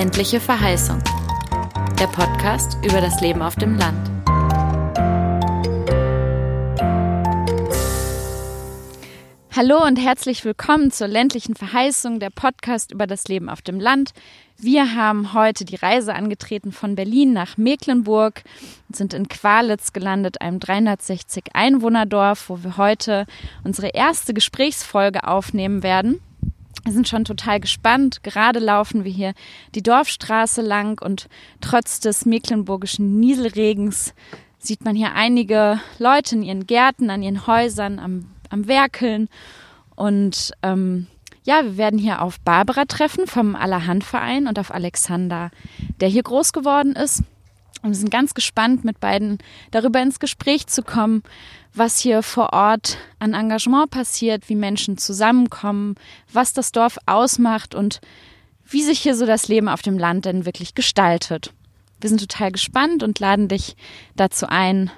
Ländliche Verheißung. Der Podcast über das Leben auf dem Land. Hallo und herzlich willkommen zur ländlichen Verheißung, der Podcast über das Leben auf dem Land. Wir haben heute die Reise angetreten von Berlin nach Mecklenburg und sind in Qualitz gelandet, einem 360 Einwohnerdorf, wo wir heute unsere erste Gesprächsfolge aufnehmen werden. Wir sind schon total gespannt. Gerade laufen wir hier die Dorfstraße lang und trotz des mecklenburgischen Nieselregens sieht man hier einige Leute in ihren Gärten, an ihren Häusern, am, am Werkeln. Und ähm, ja, wir werden hier auf Barbara treffen vom Allerhandverein und auf Alexander, der hier groß geworden ist. Und wir sind ganz gespannt, mit beiden darüber ins Gespräch zu kommen, was hier vor Ort an Engagement passiert, wie Menschen zusammenkommen, was das Dorf ausmacht und wie sich hier so das Leben auf dem Land denn wirklich gestaltet. Wir sind total gespannt und laden dich dazu ein,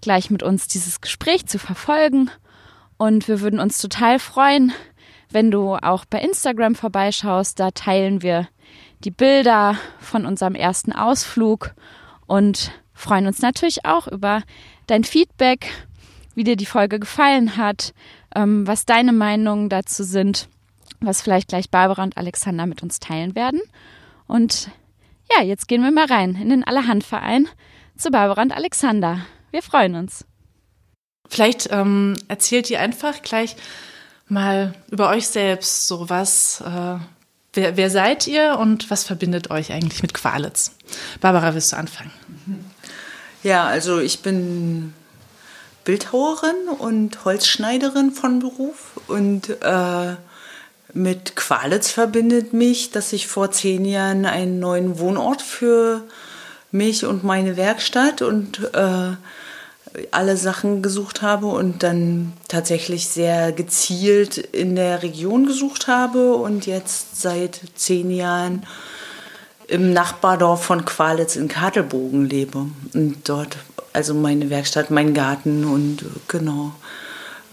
gleich mit uns dieses Gespräch zu verfolgen. Und wir würden uns total freuen, wenn du auch bei Instagram vorbeischaust. Da teilen wir die Bilder von unserem ersten Ausflug und freuen uns natürlich auch über dein Feedback, wie dir die Folge gefallen hat, ähm, was deine Meinungen dazu sind, was vielleicht gleich Barbara und Alexander mit uns teilen werden. Und ja, jetzt gehen wir mal rein in den Allerhandverein zu Barbara und Alexander. Wir freuen uns. Vielleicht ähm, erzählt ihr einfach gleich mal über euch selbst, so was, äh, wer, wer seid ihr und was verbindet euch eigentlich mit Qualitz? Barbara, willst du anfangen? Ja, also ich bin Bildhauerin und Holzschneiderin von Beruf. Und äh, mit Qualitz verbindet mich, dass ich vor zehn Jahren einen neuen Wohnort für mich und meine Werkstatt und äh, alle Sachen gesucht habe und dann tatsächlich sehr gezielt in der Region gesucht habe. Und jetzt seit zehn Jahren im Nachbardorf von Qualitz in Kartelbogen lebe und dort also meine Werkstatt, mein Garten und äh, genau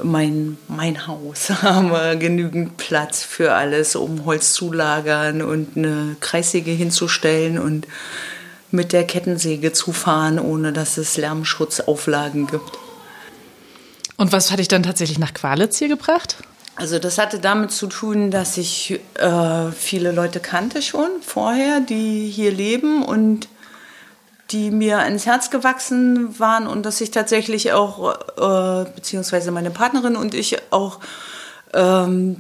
mein, mein Haus haben wir genügend Platz für alles, um Holz zu lagern und eine Kreissäge hinzustellen und mit der Kettensäge zu fahren, ohne dass es Lärmschutzauflagen gibt. Und was hat dich dann tatsächlich nach Qualitz hier gebracht? Also das hatte damit zu tun, dass ich äh, viele Leute kannte schon vorher, die hier leben und die mir ans Herz gewachsen waren und dass ich tatsächlich auch, äh, beziehungsweise meine Partnerin und ich auch ähm,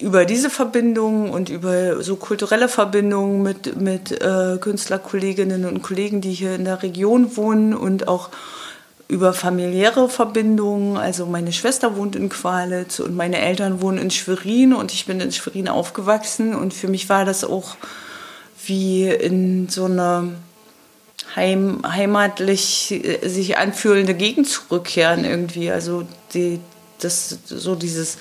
über diese Verbindung und über so kulturelle Verbindungen mit, mit äh, Künstlerkolleginnen und Kollegen, die hier in der Region wohnen und auch über familiäre Verbindungen. Also meine Schwester wohnt in Qualitz und meine Eltern wohnen in Schwerin und ich bin in Schwerin aufgewachsen und für mich war das auch wie in so einer heim, heimatlich äh, sich anfühlende Gegend zurückkehren irgendwie. Also die, das, so dieses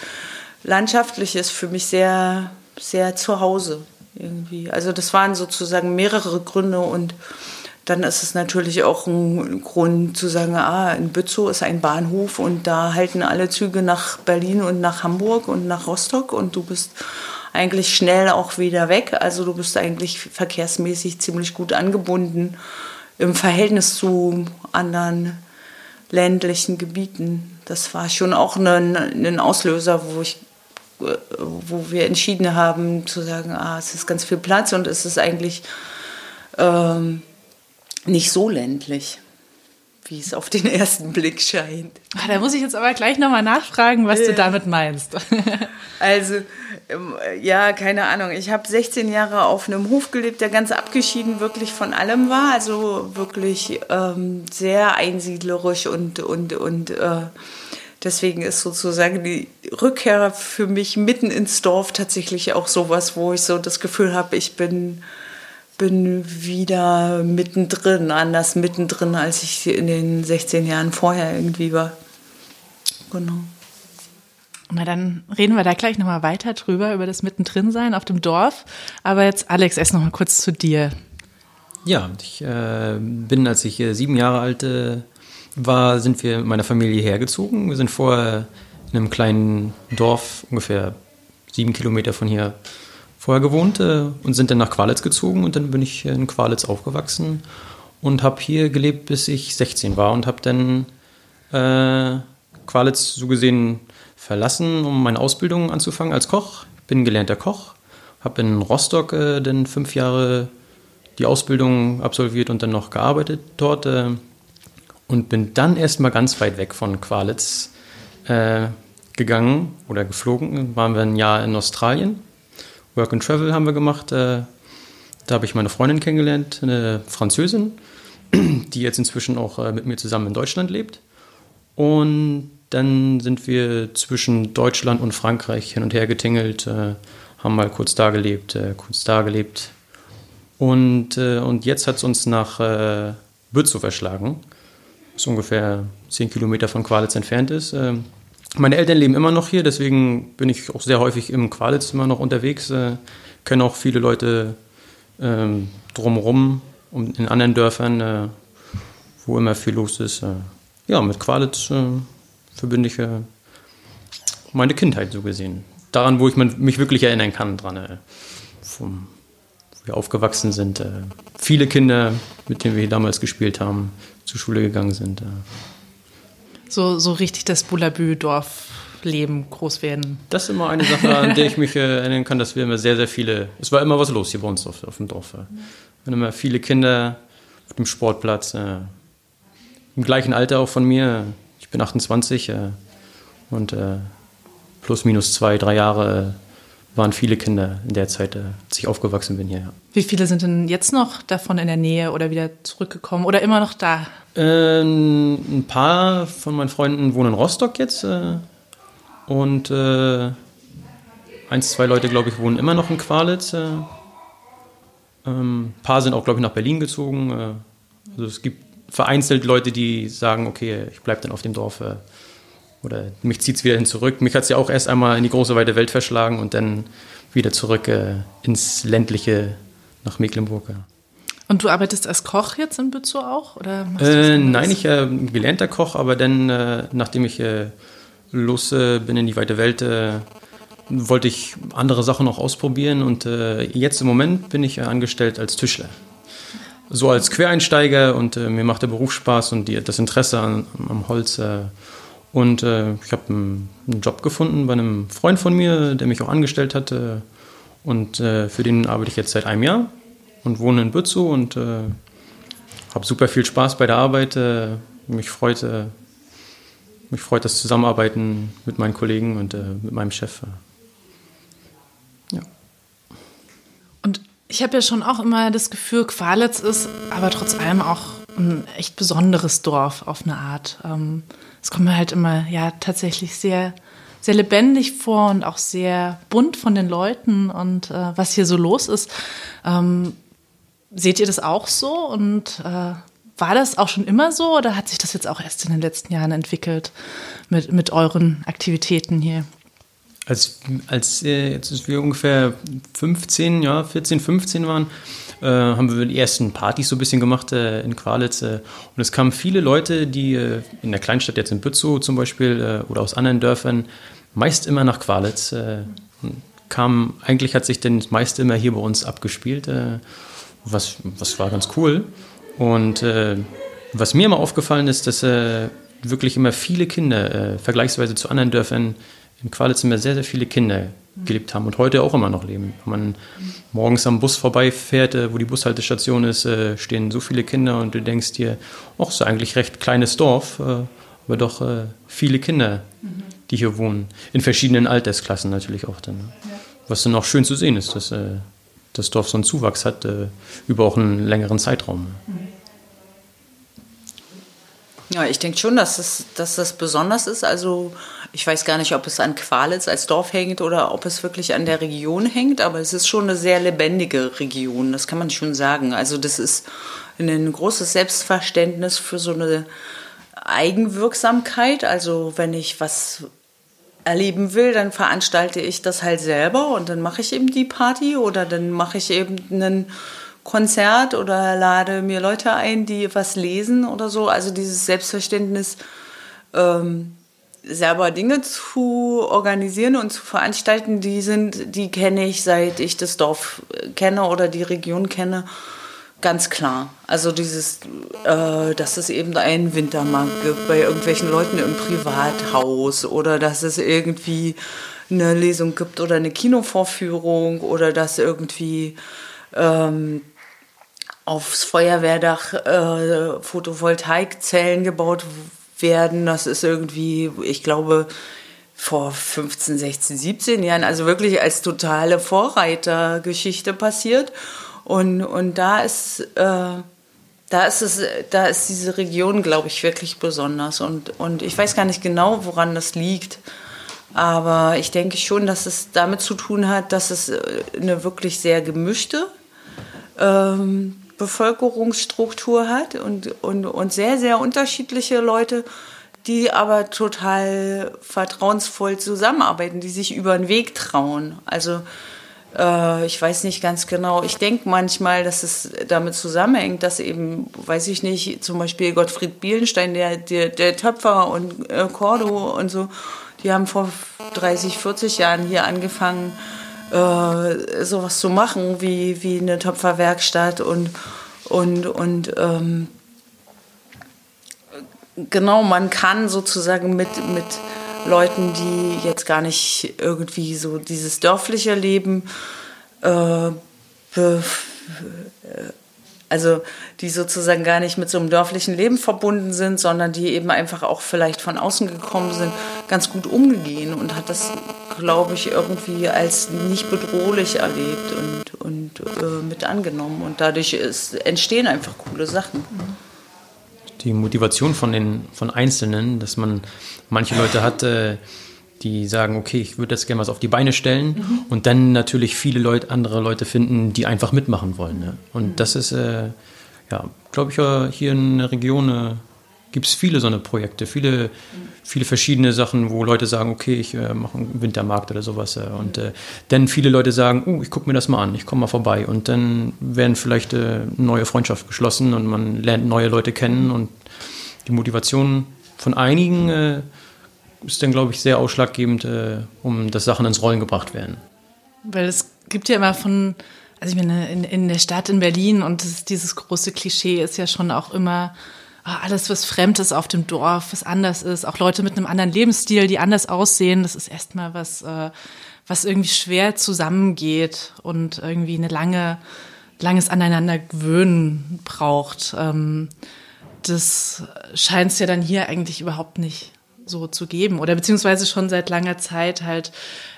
Landschaftliche ist für mich sehr, sehr zu Hause irgendwie. Also das waren sozusagen mehrere Gründe und dann ist es natürlich auch ein Grund zu sagen, ah, in Bützow ist ein Bahnhof und da halten alle Züge nach Berlin und nach Hamburg und nach Rostock und du bist eigentlich schnell auch wieder weg. Also du bist eigentlich verkehrsmäßig ziemlich gut angebunden im Verhältnis zu anderen ländlichen Gebieten. Das war schon auch ein, Auslöser, wo ich wo wir entschieden haben zu sagen, ah, es ist ganz viel Platz und es ist eigentlich ähm, nicht so ländlich, wie es auf den ersten Blick scheint. Ah, da muss ich jetzt aber gleich nochmal nachfragen, was du damit meinst. also ähm, ja, keine Ahnung. Ich habe 16 Jahre auf einem Hof gelebt, der ganz abgeschieden wirklich von allem war. Also wirklich ähm, sehr einsiedlerisch und, und, und äh, deswegen ist sozusagen die Rückkehr für mich mitten ins Dorf tatsächlich auch sowas, wo ich so das Gefühl habe, ich bin, bin wieder mittendrin, anders mittendrin, als ich in den 16 Jahren vorher irgendwie war. Genau. Na, dann reden wir da gleich nochmal weiter drüber, über das Mittendrin-Sein auf dem Dorf. Aber jetzt, Alex, erst nochmal kurz zu dir. Ja, ich äh, bin, als ich äh, sieben Jahre alt äh, war, sind wir mit meiner Familie hergezogen. Wir sind vorher in einem kleinen Dorf, ungefähr sieben Kilometer von hier, vorher gewohnt äh, und sind dann nach Qualitz gezogen und dann bin ich in Qualitz aufgewachsen und habe hier gelebt, bis ich 16 war und habe dann äh, Qualitz so gesehen verlassen, um meine Ausbildung anzufangen als Koch. Ich bin gelernter Koch, habe in Rostock äh, dann fünf Jahre die Ausbildung absolviert und dann noch gearbeitet dort äh, und bin dann erstmal ganz weit weg von Qualitz äh, gegangen oder geflogen. Waren wir ein Jahr in Australien. Work and Travel haben wir gemacht. Äh, da habe ich meine Freundin kennengelernt, eine Französin, die jetzt inzwischen auch äh, mit mir zusammen in Deutschland lebt. Und dann sind wir zwischen Deutschland und Frankreich hin und her getingelt, äh, haben mal kurz da gelebt, kurz da gelebt. Und, und jetzt hat es uns nach äh, Bützow verschlagen, was ungefähr 10 Kilometer von Qualitz entfernt ist. Meine Eltern leben immer noch hier, deswegen bin ich auch sehr häufig im Qualitz immer noch unterwegs. Äh, kenne auch viele Leute ähm, drumherum, um, in anderen Dörfern, äh, wo immer viel los ist. Äh, ja, mit Qualitz äh, verbinde ich äh, meine Kindheit so gesehen. Daran, wo ich mich wirklich erinnern kann, dran, äh, vom, wo wir aufgewachsen sind. viele Kinder, mit denen wir damals gespielt haben, zur Schule gegangen sind so, so richtig das Bullabü-Dorfleben groß werden. Das ist immer eine Sache, an der ich mich erinnern kann, dass wir immer sehr, sehr viele, es war immer was los hier bei uns auf, auf dem Dorf. Wir waren immer viele Kinder auf dem Sportplatz, äh, im gleichen Alter auch von mir. Ich bin 28 äh, und äh, plus minus zwei, drei Jahre waren viele Kinder in der Zeit, als ich aufgewachsen bin hier. Ja. Wie viele sind denn jetzt noch davon in der Nähe oder wieder zurückgekommen oder immer noch da? Ähm, ein paar von meinen Freunden wohnen in Rostock jetzt äh, und äh, eins, zwei Leute, glaube ich, wohnen immer noch in Qualitz. Äh, ähm, ein paar sind auch, glaube ich, nach Berlin gezogen. Äh, also es gibt vereinzelt Leute, die sagen, okay, ich bleibe dann auf dem Dorf äh, oder mich zieht es wieder hin zurück. Mich hat es ja auch erst einmal in die große weite Welt verschlagen und dann wieder zurück äh, ins ländliche nach Mecklenburg. Ja. Und du arbeitest als Koch jetzt in Bützow auch? Oder äh, nein, ich äh, gelernter Koch, aber dann, äh, nachdem ich äh, los äh, bin in die weite Welt, äh, wollte ich andere Sachen noch ausprobieren und jetzt im Moment bin ich angestellt als Tischler. So als Quereinsteiger und mir macht der Beruf Spaß und die, das Interesse an, am Holz und äh, ich habe einen, einen, Job gefunden bei einem Freund von mir, der mich auch angestellt hatte. Und äh, für den arbeite ich jetzt seit einem Jahr und wohne in Bützow und äh, habe super viel Spaß bei der Arbeit. Äh, mich freut, äh, mich freut das Zusammenarbeiten mit meinen Kollegen und äh, mit meinem Chef. Ja. Und ich habe ja schon auch immer das Gefühl, Qualitz ist aber trotz allem auch ein echt besonderes Dorf auf eine Art. Ähm, es kommt mir halt immer ja tatsächlich sehr sehr lebendig vor und auch sehr bunt von den Leuten und äh, was hier so los ist. Ähm, seht ihr das auch so und äh, war das auch schon immer so oder hat sich das jetzt auch erst in den letzten Jahren entwickelt mit, mit euren Aktivitäten hier? Als, als äh, jetzt wir ungefähr 15, ja, 14, 15 waren, äh, haben wir die ersten Partys so ein bisschen gemacht äh, in Qualitz. Äh, und es kamen viele Leute, die äh, in der Kleinstadt jetzt in Bützow zum Beispiel äh, oder aus anderen Dörfern, meist immer nach Qualitz. kam, eigentlich hat sich denn das meiste immer hier bei uns abgespielt, was, was war ganz cool. Und was mir immer aufgefallen ist, dass wirklich immer viele Kinder, vergleichsweise zu anderen Dörfern, in Qualitz sehr, sehr viele Kinder gelebt haben und heute auch immer noch leben. Wenn man morgens am Bus vorbeifährt, äh, wo die Bushaltestation ist, äh, stehen so viele Kinder und du denkst dir, ach, so eigentlich recht kleines Dorf, äh, aber doch viele Kinder, die hier wohnen. In verschiedenen Altersklassen natürlich auch dann. Ne? Was dann auch schön zu sehen ist, dass das Dorf so einen Zuwachs hat über auch einen längeren Zeitraum. Ja, ich denke schon, dass, es, dass das besonders ist. Also ich weiß gar nicht, ob es an Qualitz als Dorf hängt oder ob es wirklich an der Region hängt, aber es ist schon eine sehr lebendige Region, das kann man schon sagen. Also das ist ein großes Selbstverständnis für so eine Eigenwirksamkeit. Also wenn ich was erleben will, dann veranstalte ich das halt selber und dann mache ich eben die Party oder dann mache ich eben einen Konzert oder lade mir Leute ein, die was lesen oder so. Also dieses Selbstverständnis ähm, selber Dinge zu organisieren und zu veranstalten, die sind, die kenne ich seit ich das Dorf kenne oder die Region kenne. Ganz klar. Also dieses, äh, dass es eben einen Wintermarkt gibt bei irgendwelchen Leuten im Privathaus oder dass es irgendwie eine Lesung gibt oder eine Kinovorführung oder dass irgendwie ähm, aufs Feuerwehrdach äh, Photovoltaikzellen gebaut werden. Das ist irgendwie, ich glaube, vor 15, 16, 17 Jahren, also wirklich als totale Vorreitergeschichte passiert. Und, und da ist, äh, da ist es, da ist diese Region, glaube ich, wirklich besonders. Und, und ich weiß gar nicht genau, woran das liegt. Aber ich denke schon, dass es damit zu tun hat, dass es äh, eine wirklich sehr gemischte ähm, Bevölkerungsstruktur hat und, und, und sehr, sehr unterschiedliche Leute, die aber total vertrauensvoll zusammenarbeiten, die sich über den Weg trauen. Also äh, ich weiß nicht ganz genau. Ich denke manchmal, dass es damit zusammenhängt, dass eben, weiß ich nicht, zum Beispiel Gottfried Bielenstein, der, der, der Töpfer und äh, Cordo und so, die haben vor 30, 40 Jahren hier angefangen, äh, sowas zu machen wie, wie eine Töpferwerkstatt und, und, und ähm, genau, man kann sozusagen mit, mit Leuten, die jetzt gar nicht irgendwie so dieses dörfliche Leben äh, also die sozusagen gar nicht mit so einem dörflichen Leben verbunden sind, sondern die eben einfach auch vielleicht von außen gekommen sind, ganz gut umgehen und hat das, glaube ich, irgendwie als nicht bedrohlich erlebt und, und äh, mit angenommen. Und dadurch ist, entstehen einfach coole Sachen. Die Motivation von den von Einzelnen, dass man manche Leute hat, äh, die sagen, okay, ich würde jetzt gerne was auf die Beine stellen mhm. und dann natürlich viele Leute, andere Leute finden, die einfach mitmachen wollen. Ne? Und mhm. das ist, äh, ja, glaube ich, hier in der Region äh, gibt es viele so eine Projekte, viele, viele verschiedene Sachen, wo Leute sagen, okay, ich äh, mache einen Wintermarkt oder sowas. Äh, und äh, dann viele Leute sagen, oh, ich gucke mir das mal an, ich komme mal vorbei. Und dann werden vielleicht äh, neue Freundschaften geschlossen und man lernt neue Leute kennen und die Motivation von einigen ist dann, glaube ich, sehr ausschlaggebend, äh, um dass Sachen ins Rollen gebracht werden. Weil es gibt ja immer von, also ich meine, in, in der Stadt in Berlin und das, dieses große Klischee ist ja schon auch immer oh, alles, was fremd ist auf dem Dorf, was anders ist, auch Leute mit einem anderen Lebensstil, die anders aussehen, das ist erstmal was, äh, was irgendwie schwer zusammengeht und irgendwie eine lange, langes Aneinander gewöhnen braucht. Ähm, das scheint es ja dann hier eigentlich überhaupt nicht so zu geben oder beziehungsweise schon seit langer Zeit halt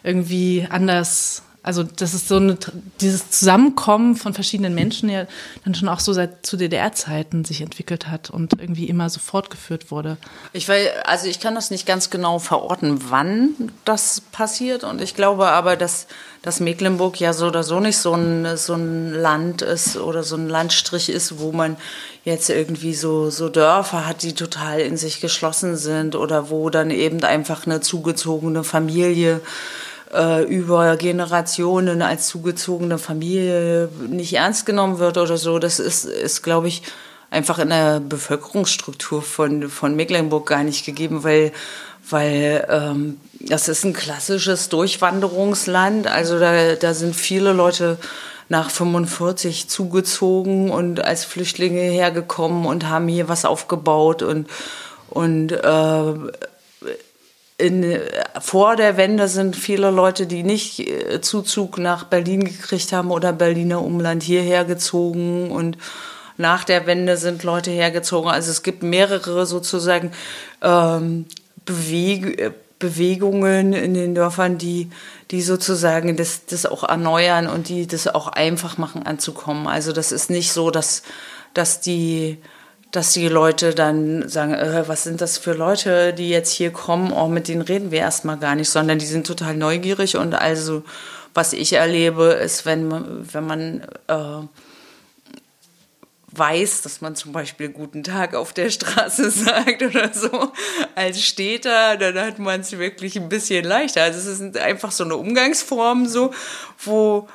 irgendwie anders. Also das ist so eine, dieses Zusammenkommen von verschiedenen Menschen ja dann schon auch so seit zu DDR-Zeiten sich entwickelt hat und irgendwie immer so fortgeführt wurde. Ich will, also ich kann das nicht ganz genau verorten, wann das passiert und ich glaube aber, dass, dass Mecklenburg ja so oder so nicht so ein, so ein Land ist oder so ein Landstrich ist, wo man jetzt irgendwie so, so Dörfer hat, die total in sich geschlossen sind oder wo dann eben einfach eine zugezogene Familie äh, über Generationen als zugezogene Familie nicht ernst genommen wird oder so. Das ist, ist glaube ich, einfach in der Bevölkerungsstruktur von, von Mecklenburg gar nicht gegeben, weil, weil ähm, das ist ein klassisches Durchwanderungsland. Also da, da sind viele Leute nach 45 zugezogen und als Flüchtlinge hergekommen und haben hier was aufgebaut und, und äh, in, vor der Wende sind viele Leute, die nicht äh, Zuzug nach Berlin gekriegt haben oder Berliner Umland hierher gezogen und nach der Wende sind Leute hergezogen. Also es gibt mehrere sozusagen ähm, Beweg Bewegungen in den Dörfern, die, die sozusagen das, das auch erneuern und die das auch einfach machen anzukommen. Also das ist nicht so, dass, dass die dass die Leute dann sagen, äh, was sind das für Leute, die jetzt hier kommen, oh, mit denen reden wir erstmal gar nicht, sondern die sind total neugierig und also was ich erlebe, ist, wenn man, wenn man äh, weiß, dass man zum Beispiel Guten Tag auf der Straße sagt oder so, als Städter, dann hat man es wirklich ein bisschen leichter. Also es ist einfach so eine Umgangsform so, wo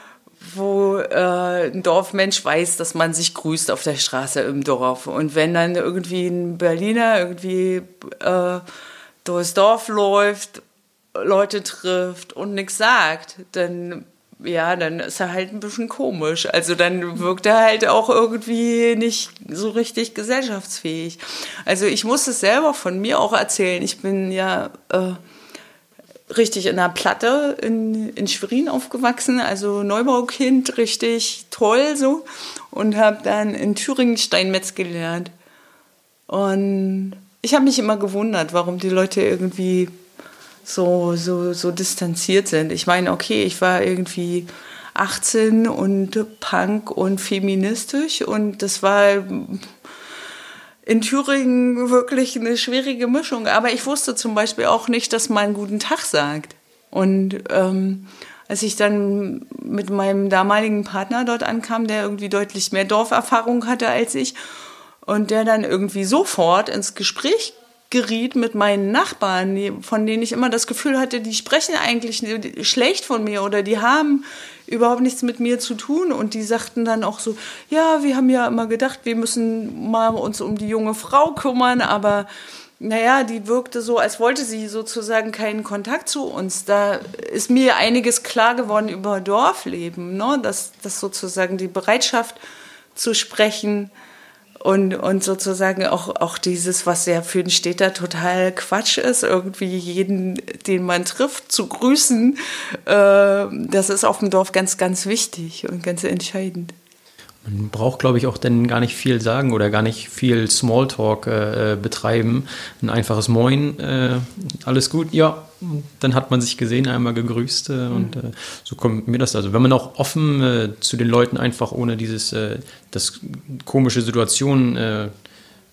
wo äh, ein Dorfmensch weiß, dass man sich grüßt auf der Straße im Dorf. Und wenn dann irgendwie ein Berliner irgendwie äh, durchs Dorf läuft, Leute trifft und nichts sagt, dann ja, dann ist er halt ein bisschen komisch. Also dann wirkt er halt auch irgendwie nicht so richtig gesellschaftsfähig. Also ich muss es selber von mir auch erzählen. Ich bin ja äh, richtig in der Platte in, in Schwerin aufgewachsen, also Neubaukind, richtig toll so. Und habe dann in Thüringen Steinmetz gelernt. Und ich habe mich immer gewundert, warum die Leute irgendwie so, so, so distanziert sind. Ich meine, okay, ich war irgendwie 18 und Punk und feministisch und das war in Thüringen wirklich eine schwierige Mischung. Aber ich wusste zum Beispiel auch nicht, dass man guten Tag sagt. Und ähm, als ich dann mit meinem damaligen Partner dort ankam, der irgendwie deutlich mehr Dorferfahrung hatte als ich, und der dann irgendwie sofort ins Gespräch geriet mit meinen Nachbarn, von denen ich immer das Gefühl hatte, die sprechen eigentlich schlecht von mir oder die haben überhaupt nichts mit mir zu tun und die sagten dann auch so, ja, wir haben ja immer gedacht, wir müssen mal uns um die junge Frau kümmern, aber naja, die wirkte so, als wollte sie sozusagen keinen Kontakt zu uns. Da ist mir einiges klar geworden über Dorfleben, ne? dass, dass sozusagen die Bereitschaft zu sprechen, und, und sozusagen auch, auch dieses, was ja für den Städter total Quatsch ist, irgendwie jeden, den man trifft, zu grüßen, äh, das ist auf dem Dorf ganz, ganz wichtig und ganz entscheidend. Man braucht, glaube ich, auch dann gar nicht viel sagen oder gar nicht viel Smalltalk äh, betreiben. Ein einfaches Moin, äh, alles gut, ja, dann hat man sich gesehen, einmal gegrüßt äh, mhm. und äh, so kommt mir das. Also wenn man auch offen äh, zu den Leuten einfach ohne dieses, äh, dass komische Situationen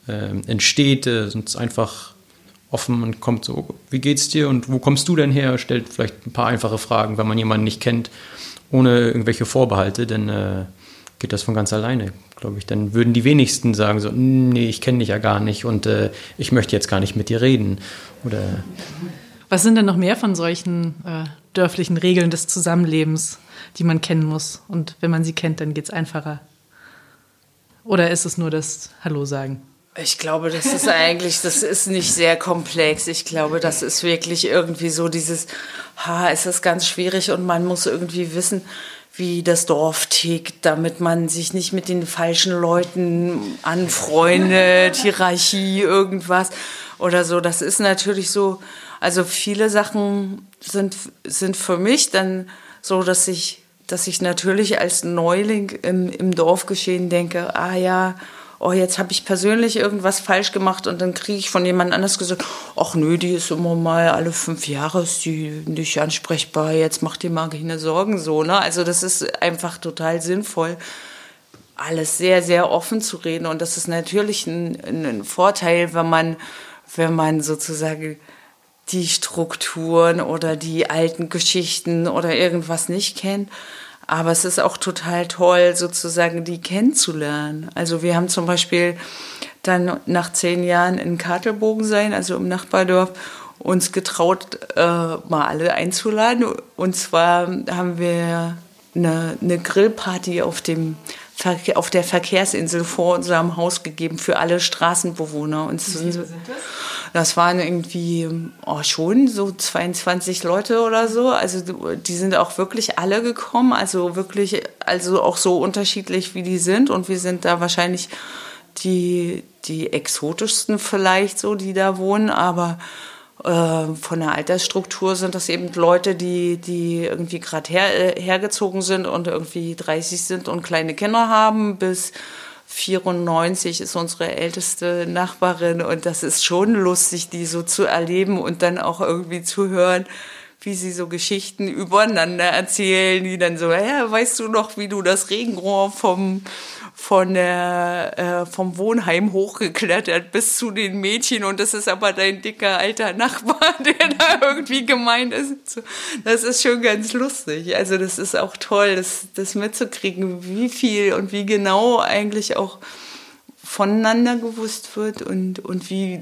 entsteht, sind es einfach offen und kommt so, wie geht's dir und wo kommst du denn her? Stellt vielleicht ein paar einfache Fragen, wenn man jemanden nicht kennt, ohne irgendwelche Vorbehalte, denn geht das von ganz alleine, glaube ich. Dann würden die wenigsten sagen so, nee, ich kenne dich ja gar nicht und äh, ich möchte jetzt gar nicht mit dir reden. Oder Was sind denn noch mehr von solchen äh, dörflichen Regeln des Zusammenlebens, die man kennen muss? Und wenn man sie kennt, dann geht es einfacher. Oder ist es nur das Hallo sagen? Ich glaube, das ist eigentlich, das ist nicht sehr komplex. Ich glaube, das ist wirklich irgendwie so dieses, ha, es ist ganz schwierig und man muss irgendwie wissen, wie das Dorf tickt, damit man sich nicht mit den falschen Leuten anfreundet, Hierarchie, irgendwas oder so. Das ist natürlich so, also viele Sachen sind, sind für mich dann so, dass ich, dass ich natürlich als Neuling im, im Dorfgeschehen denke, ah ja, oh, jetzt habe ich persönlich irgendwas falsch gemacht und dann kriege ich von jemand anders gesagt, ach nö, die ist immer mal alle fünf Jahre ist die nicht ansprechbar, jetzt macht dir mal keine Sorgen so, ne? Also das ist einfach total sinnvoll, alles sehr, sehr offen zu reden und das ist natürlich ein, ein Vorteil, wenn man, wenn man sozusagen die Strukturen oder die alten Geschichten oder irgendwas nicht kennt. Aber es ist auch total toll, sozusagen die kennenzulernen. Also wir haben zum Beispiel dann nach zehn Jahren in Kartelbogen sein, also im Nachbardorf, uns getraut, äh, mal alle einzuladen. Und zwar haben wir eine, eine Grillparty auf dem auf der Verkehrsinsel vor unserem Haus gegeben für alle Straßenbewohner. Und Wie viele sind das? Das waren irgendwie oh, schon so 22 Leute oder so. Also die sind auch wirklich alle gekommen. Also wirklich, also auch so unterschiedlich wie die sind. Und wir sind da wahrscheinlich die, die exotischsten vielleicht so, die da wohnen. Aber äh, von der Altersstruktur sind das eben Leute, die, die irgendwie gerade her, hergezogen sind und irgendwie 30 sind und kleine Kinder haben, bis 94 ist unsere älteste Nachbarin und das ist schon lustig, die so zu erleben und dann auch irgendwie zu hören, wie sie so Geschichten übereinander erzählen, die dann so, ja, weißt du noch, wie du das Regenrohr vom von der, äh, vom Wohnheim hochgeklettert bis zu den Mädchen und das ist aber dein dicker alter Nachbar, der da irgendwie gemeint ist. Das ist schon ganz lustig. Also das ist auch toll, das, das mitzukriegen, wie viel und wie genau eigentlich auch voneinander gewusst wird und, und wie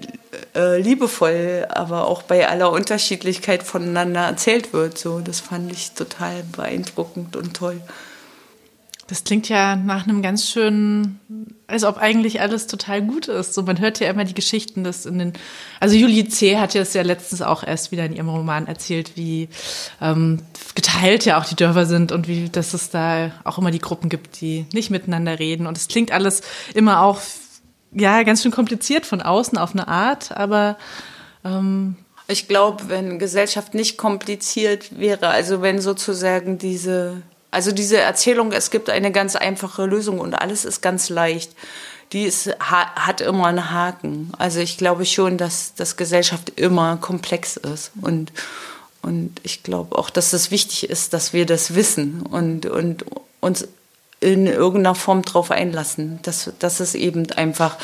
äh, liebevoll, aber auch bei aller Unterschiedlichkeit voneinander erzählt wird. So, das fand ich total beeindruckend und toll. Das klingt ja nach einem ganz schönen, als ob eigentlich alles total gut ist. So, man hört ja immer die Geschichten, dass in den, also Julie C. hat ja es ja letztens auch erst wieder in ihrem Roman erzählt, wie ähm, geteilt ja auch die Dörfer sind und wie, dass es da auch immer die Gruppen gibt, die nicht miteinander reden. Und es klingt alles immer auch, ja, ganz schön kompliziert von außen auf eine Art, aber ähm, ich glaube, wenn Gesellschaft nicht kompliziert wäre, also wenn sozusagen diese also diese Erzählung, es gibt eine ganz einfache Lösung und alles ist ganz leicht, die ist, hat immer einen Haken. Also ich glaube schon, dass, dass Gesellschaft immer komplex ist. Und, und ich glaube auch, dass es wichtig ist, dass wir das wissen und, und uns in irgendeiner Form darauf einlassen, dass, dass es eben einfach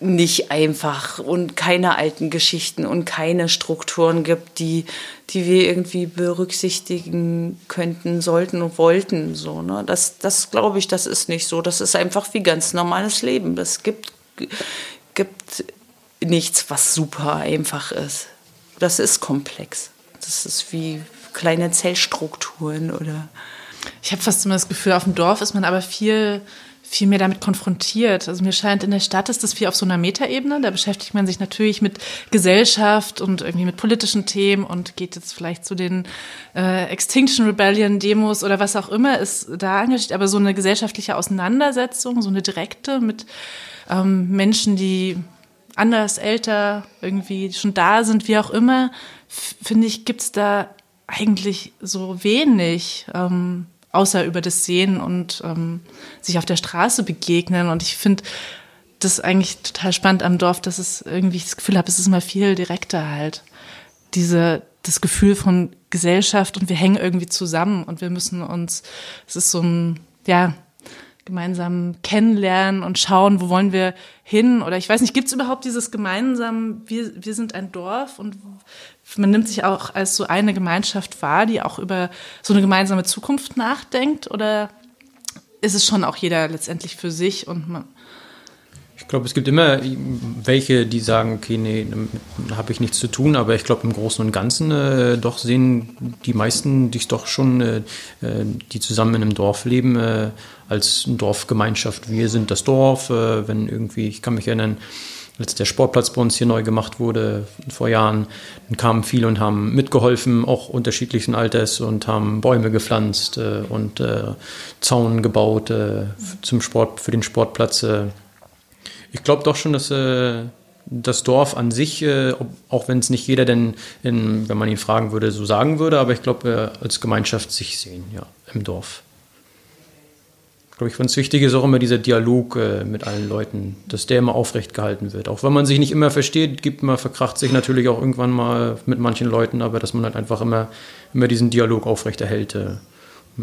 nicht einfach und keine alten Geschichten und keine Strukturen gibt, die, die wir irgendwie berücksichtigen könnten, sollten und wollten. So, ne? Das, das glaube ich, das ist nicht so. Das ist einfach wie ganz normales Leben. Das gibt, gibt nichts, was super einfach ist. Das ist komplex. Das ist wie kleine Zellstrukturen oder. Ich habe fast immer das Gefühl, auf dem Dorf ist man aber viel viel mehr damit konfrontiert. Also mir scheint, in der Stadt ist das viel auf so einer Metaebene. Da beschäftigt man sich natürlich mit Gesellschaft und irgendwie mit politischen Themen und geht jetzt vielleicht zu den äh, Extinction Rebellion Demos oder was auch immer ist da engagiert. Aber so eine gesellschaftliche Auseinandersetzung, so eine direkte mit ähm, Menschen, die anders, älter, irgendwie schon da sind, wie auch immer, finde ich, gibt's da eigentlich so wenig. Ähm, außer über das Sehen und ähm, sich auf der Straße begegnen. Und ich finde das eigentlich total spannend am Dorf, dass es irgendwie das Gefühl habe, es ist immer viel direkter halt. Diese, das Gefühl von Gesellschaft und wir hängen irgendwie zusammen und wir müssen uns, es ist so ein, ja, gemeinsam kennenlernen und schauen, wo wollen wir hin? Oder ich weiß nicht, gibt es überhaupt dieses gemeinsam, wir, wir sind ein Dorf und man nimmt sich auch als so eine Gemeinschaft wahr, die auch über so eine gemeinsame Zukunft nachdenkt? Oder ist es schon auch jeder letztendlich für sich und man glaube, es gibt immer welche, die sagen, okay, nee, habe ich nichts zu tun, aber ich glaube, im Großen und Ganzen äh, doch sehen die meisten dich doch schon, äh, äh, die zusammen in einem Dorf leben, äh, als Dorfgemeinschaft. Wir sind das Dorf, äh, wenn irgendwie, ich kann mich erinnern, als der Sportplatz bei uns hier neu gemacht wurde vor Jahren, dann kamen viele und haben mitgeholfen, auch unterschiedlichen Alters und haben Bäume gepflanzt äh, und Zaun gebaut zum Sport, für den Sportplatz. Äh. Ich glaube doch schon, dass äh, das Dorf an sich, äh, auch wenn es nicht jeder denn, in, wenn man ihn fragen würde, so sagen würde, aber ich glaube, als Gemeinschaft sich sehen, ja, im Dorf glaube ich, ganz wichtig ist auch immer dieser Dialog äh, mit allen Leuten, dass der immer aufrecht gehalten wird. Auch wenn man sich nicht immer versteht, gibt man verkracht sich natürlich auch irgendwann mal mit manchen Leuten, aber dass man halt einfach immer, immer diesen Dialog aufrechterhält äh,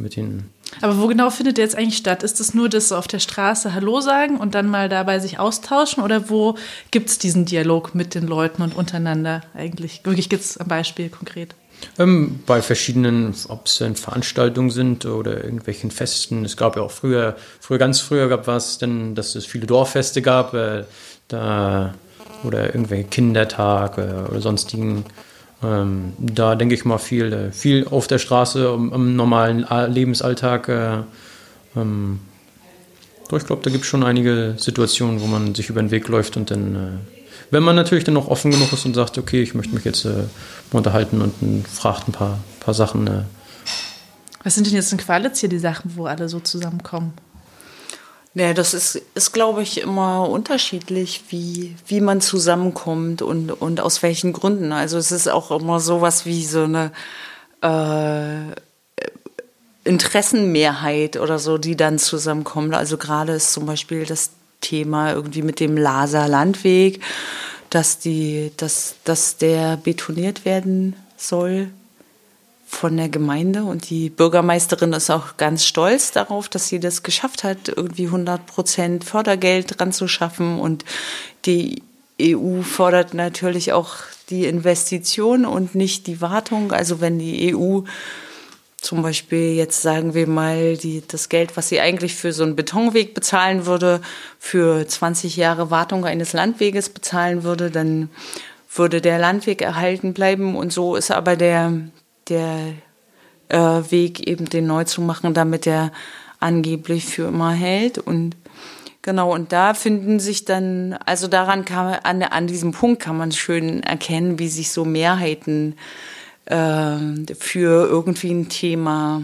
mit ihnen. Aber wo genau findet der jetzt eigentlich statt? Ist es nur das auf der Straße Hallo sagen und dann mal dabei sich austauschen oder wo gibt es diesen Dialog mit den Leuten und untereinander eigentlich? Wirklich gibt es ein Beispiel konkret? Ähm, bei verschiedenen, ob es Veranstaltungen sind oder irgendwelchen Festen. Es gab ja auch früher, früher ganz früher gab es denn, dass es viele Dorffeste gab, äh, da, oder irgendwelche Kindertag äh, oder sonstigen. Ähm, da denke ich mal viel, äh, viel auf der Straße im, im normalen Lebensalltag. Äh, ähm, ich glaube, da gibt es schon einige Situationen, wo man sich über den Weg läuft und dann äh, wenn man natürlich dann noch offen genug ist und sagt, okay, ich möchte mich jetzt äh, unterhalten und äh, fragt ein paar, paar Sachen. Äh. Was sind denn jetzt in Qualitz hier die Sachen, wo alle so zusammenkommen? Ja, das ist, ist glaube ich, immer unterschiedlich, wie, wie man zusammenkommt und, und aus welchen Gründen. Also es ist auch immer sowas wie so eine äh, Interessenmehrheit oder so, die dann zusammenkommt. Also gerade ist zum Beispiel das Thema irgendwie mit dem Laser Landweg, dass die, dass, dass der betoniert werden soll von der Gemeinde und die Bürgermeisterin ist auch ganz stolz darauf, dass sie das geschafft hat, irgendwie 100 Prozent Fördergeld dran zu schaffen und die EU fordert natürlich auch die Investition und nicht die Wartung. Also wenn die EU zum Beispiel jetzt sagen wir mal, die, das Geld, was sie eigentlich für so einen Betonweg bezahlen würde, für 20 Jahre Wartung eines Landweges bezahlen würde, dann würde der Landweg erhalten bleiben. Und so ist aber der, der äh, Weg eben den neu zu machen, damit er angeblich für immer hält. Und genau, und da finden sich dann, also daran kann man, an, an diesem Punkt kann man schön erkennen, wie sich so Mehrheiten äh, für irgendwie ein Thema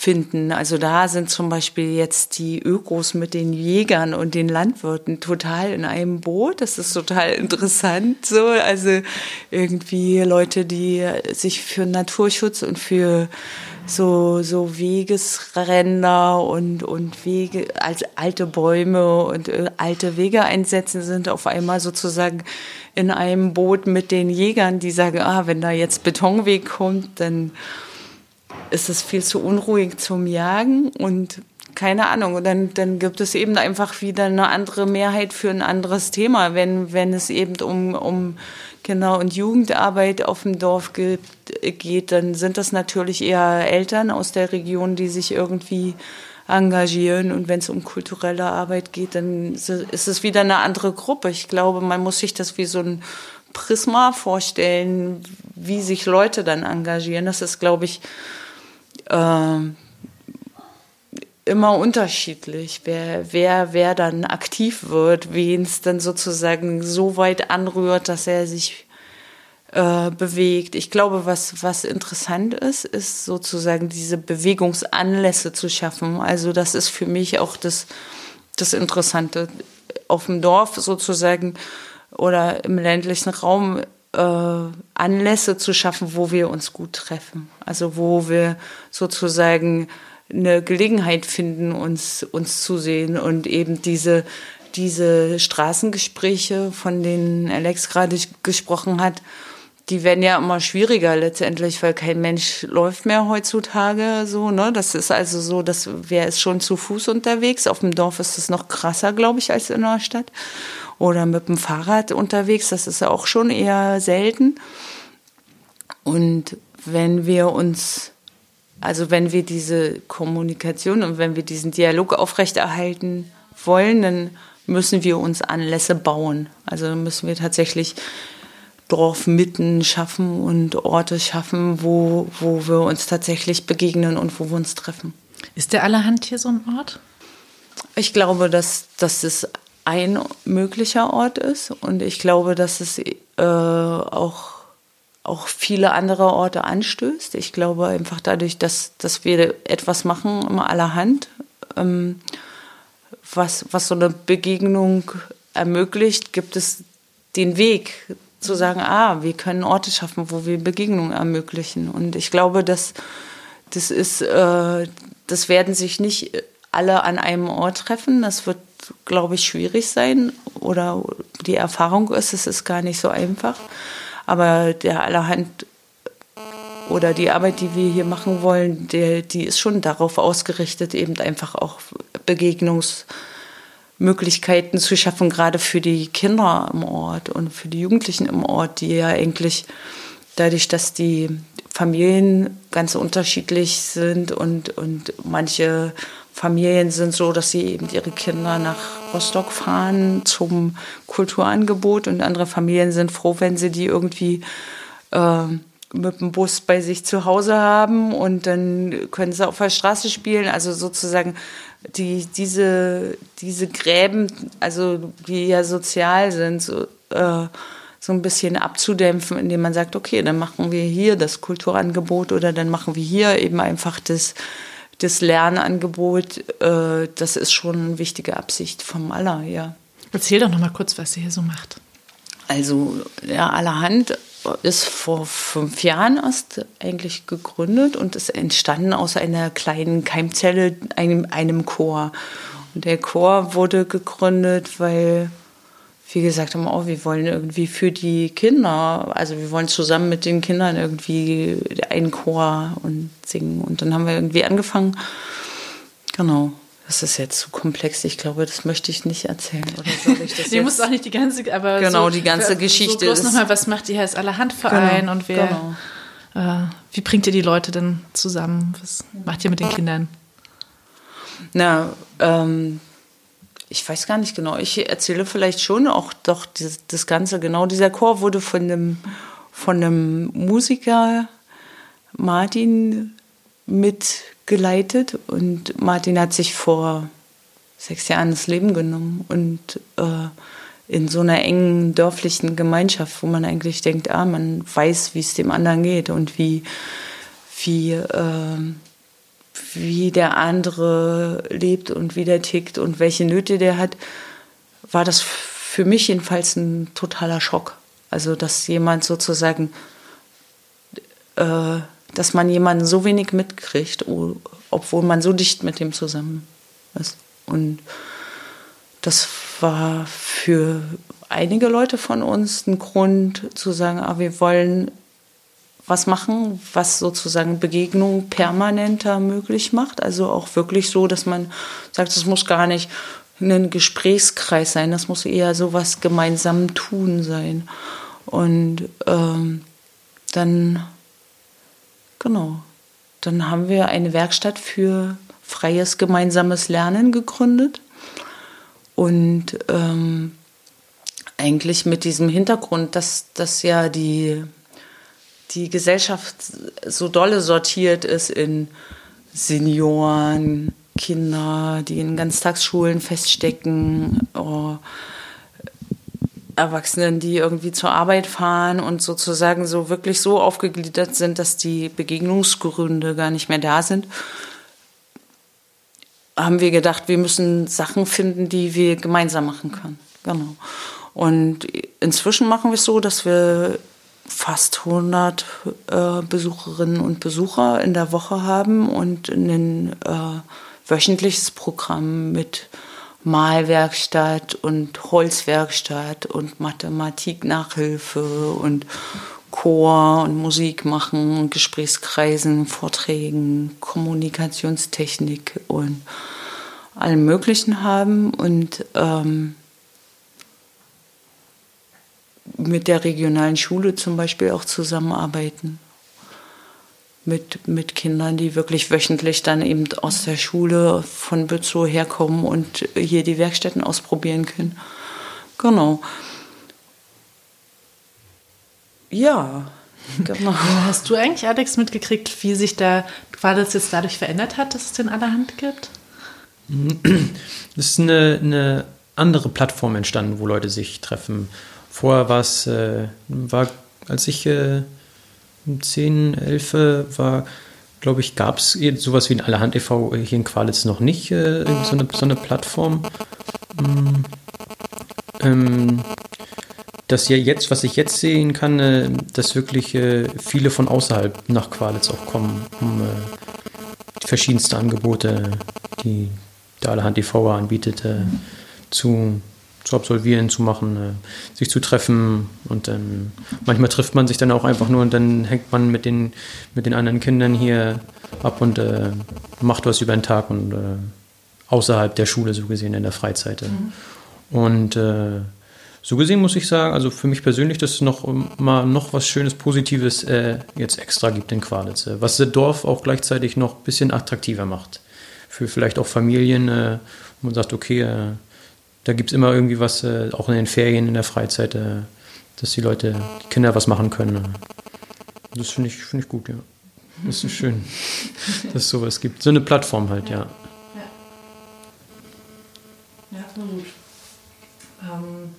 finden. Also da sind zum Beispiel jetzt die Ökos mit den Jägern und den Landwirten total in einem Boot. Das ist total interessant. So, also irgendwie Leute, die sich für Naturschutz und für so, so Wegesränder und, und Wege, also alte Bäume und äh, alte Wege einsetzen, sind auf einmal sozusagen in einem Boot mit den Jägern, die sagen, ah, wenn da jetzt Betonweg kommt, dann ist es viel zu unruhig zum Jagen und keine Ahnung. Und dann, dann gibt es eben einfach wieder eine andere Mehrheit für ein anderes Thema, wenn, wenn es eben um, um Kinder- und Jugendarbeit auf dem Dorf geht, geht, dann sind das natürlich eher Eltern aus der Region, die sich irgendwie engagieren. Und wenn es um kulturelle Arbeit geht, dann ist es wieder eine andere Gruppe. Ich glaube, man muss sich das wie so ein Prisma vorstellen, wie sich Leute dann engagieren. Das ist, glaube ich, immer unterschiedlich, wer, wer, wer dann aktiv wird, wen es dann sozusagen so weit anrührt, dass er sich äh, bewegt. Ich glaube, was, was interessant ist, ist sozusagen diese Bewegungsanlässe zu schaffen. Also das ist für mich auch das, das Interessante. Auf dem Dorf sozusagen oder im ländlichen Raum Anlässe zu schaffen, wo wir uns gut treffen. Also wo wir sozusagen eine Gelegenheit finden, uns, uns zu sehen und eben diese, diese Straßengespräche, von denen Alex gerade gesprochen hat, die werden ja immer schwieriger letztendlich, weil kein Mensch läuft mehr heutzutage so, ne? Das ist also so, dass wer ist schon zu Fuß unterwegs. Auf dem Dorf ist es noch krasser, glaube ich, als in der Stadt oder mit dem Fahrrad unterwegs. Das ist auch schon eher selten. Und wenn wir uns, also wenn wir diese Kommunikation und wenn wir diesen Dialog aufrechterhalten wollen, dann müssen wir uns Anlässe bauen. Also müssen wir tatsächlich Dorfmitten schaffen und Orte schaffen, wo, wo wir uns tatsächlich begegnen und wo wir uns treffen. Ist der Allerhand hier so ein Ort? Ich glaube, dass, dass es ein möglicher Ort ist. Und ich glaube, dass es äh, auch, auch viele andere Orte anstößt. Ich glaube einfach dadurch, dass, dass wir etwas machen, immer allerhand, ähm, was, was so eine Begegnung ermöglicht, gibt es den Weg zu sagen, ah, wir können Orte schaffen, wo wir Begegnungen ermöglichen. Und ich glaube, dass das ist, äh, das werden sich nicht alle an einem Ort treffen. Das wird glaube ich, schwierig sein. Oder die Erfahrung ist, es ist gar nicht so einfach. Aber der allerhand oder die Arbeit, die wir hier machen wollen, der, die ist schon darauf ausgerichtet, eben einfach auch Begegnungsmöglichkeiten zu schaffen, gerade für die Kinder im Ort und für die Jugendlichen im Ort, die ja eigentlich dadurch, dass die Familien ganz unterschiedlich sind und, und manche Familien sind so, dass sie eben ihre Kinder nach Rostock fahren zum Kulturangebot und andere Familien sind froh, wenn sie die irgendwie äh, mit dem Bus bei sich zu Hause haben und dann können sie auf der Straße spielen. Also sozusagen die, diese, diese Gräben, also die ja sozial sind, so, äh, so ein bisschen abzudämpfen, indem man sagt, okay, dann machen wir hier das Kulturangebot oder dann machen wir hier eben einfach das das Lernangebot, äh, das ist schon eine wichtige Absicht vom Aller, ja. Erzähl doch noch mal kurz, was ihr hier so macht. Also, ja, allerhand ist vor fünf Jahren erst eigentlich gegründet und ist entstanden aus einer kleinen Keimzelle, einem, einem Chor. Und der Chor wurde gegründet, weil wie gesagt haben, oh, wir wollen irgendwie für die Kinder, also wir wollen zusammen mit den Kindern irgendwie einen Chor und singen. Und dann haben wir irgendwie angefangen. Genau. Das ist jetzt zu komplex. Ich glaube, das möchte ich nicht erzählen. Oder soll ich das du musst auch nicht die ganze, aber genau so, die ganze Geschichte. So bloß nochmal, was macht ihr als Allerhandverein genau, und wer? Genau. Äh, wie bringt ihr die Leute denn zusammen? Was macht ihr mit den Kindern? Na, ähm, ich weiß gar nicht genau, ich erzähle vielleicht schon auch doch das, das Ganze. Genau dieser Chor wurde von einem, von einem Musiker, Martin mitgeleitet und Martin hat sich vor sechs Jahren das Leben genommen und äh, in so einer engen dörflichen Gemeinschaft, wo man eigentlich denkt, ah, man weiß, wie es dem anderen geht und wie, wie, äh, wie der andere lebt und wie der tickt und welche Nöte der hat, war das für mich jedenfalls ein totaler Schock. Also, dass jemand sozusagen, äh, dass man jemanden so wenig mitkriegt, obwohl man so dicht mit dem zusammen ist. Und das war für einige Leute von uns ein Grund zu sagen, ah, wir wollen was machen, was sozusagen Begegnung permanenter möglich macht. Also auch wirklich so, dass man sagt, es muss gar nicht ein Gesprächskreis sein, das muss eher so was gemeinsam tun sein. Und ähm, dann, genau, dann haben wir eine Werkstatt für freies gemeinsames Lernen gegründet. Und ähm, eigentlich mit diesem Hintergrund, dass, dass ja die, die Gesellschaft so dolle sortiert ist in Senioren, Kinder, die in Ganztagsschulen feststecken, oh, Erwachsenen, die irgendwie zur Arbeit fahren und sozusagen so wirklich so aufgegliedert sind, dass die Begegnungsgründe gar nicht mehr da sind haben wir gedacht, wir müssen Sachen finden, die wir gemeinsam machen können. Genau. Und inzwischen machen wir es so, dass wir fast 100 äh, Besucherinnen und Besucher in der Woche haben und ein äh, wöchentliches Programm mit Malwerkstatt und Holzwerkstatt und Mathematik-Nachhilfe und Chor und Musik machen, Gesprächskreisen, Vorträgen, Kommunikationstechnik und allem Möglichen haben. Und ähm, mit der regionalen Schule zum Beispiel auch zusammenarbeiten. Mit, mit Kindern, die wirklich wöchentlich dann eben aus der Schule von Bützow herkommen und hier die Werkstätten ausprobieren können. Genau. Ja, genau. Hast du eigentlich, Alex, mitgekriegt, wie sich da Qualis jetzt dadurch verändert hat, dass es den allerhand gibt? Es ist eine, eine, andere Plattform entstanden, wo Leute sich treffen. Vorher war es, äh, war, als ich äh, 10, 11 war, glaube ich, gab es sowas wie ein Allerhand e.V. hier in Qualitz noch nicht, äh, so, eine, so eine Plattform. Mhm. Ähm, dass ja jetzt, was ich jetzt sehen kann, äh, dass wirklich äh, viele von außerhalb nach Qualitz auch kommen, um äh, verschiedenste Angebote, die der Allerhand TV anbietet, zu, zu absolvieren, zu machen, sich zu treffen und dann manchmal trifft man sich dann auch einfach nur und dann hängt man mit den, mit den anderen Kindern hier ab und äh, macht was über den Tag und äh, außerhalb der Schule so gesehen in der Freizeit. Mhm. Und äh, so gesehen muss ich sagen, also für mich persönlich, dass es noch mal noch was Schönes, Positives äh, jetzt extra gibt in Qualitz, äh, was das Dorf auch gleichzeitig noch ein bisschen attraktiver macht. Für vielleicht auch Familien, äh, wo man sagt, okay, äh, da gibt es immer irgendwie was, äh, auch in den Ferien, in der Freizeit, äh, dass die Leute, die Kinder was machen können. Das finde ich, find ich gut, ja. Das ist schön, dass es sowas gibt. So eine Plattform halt, ja. Ja, ja absolut. Ähm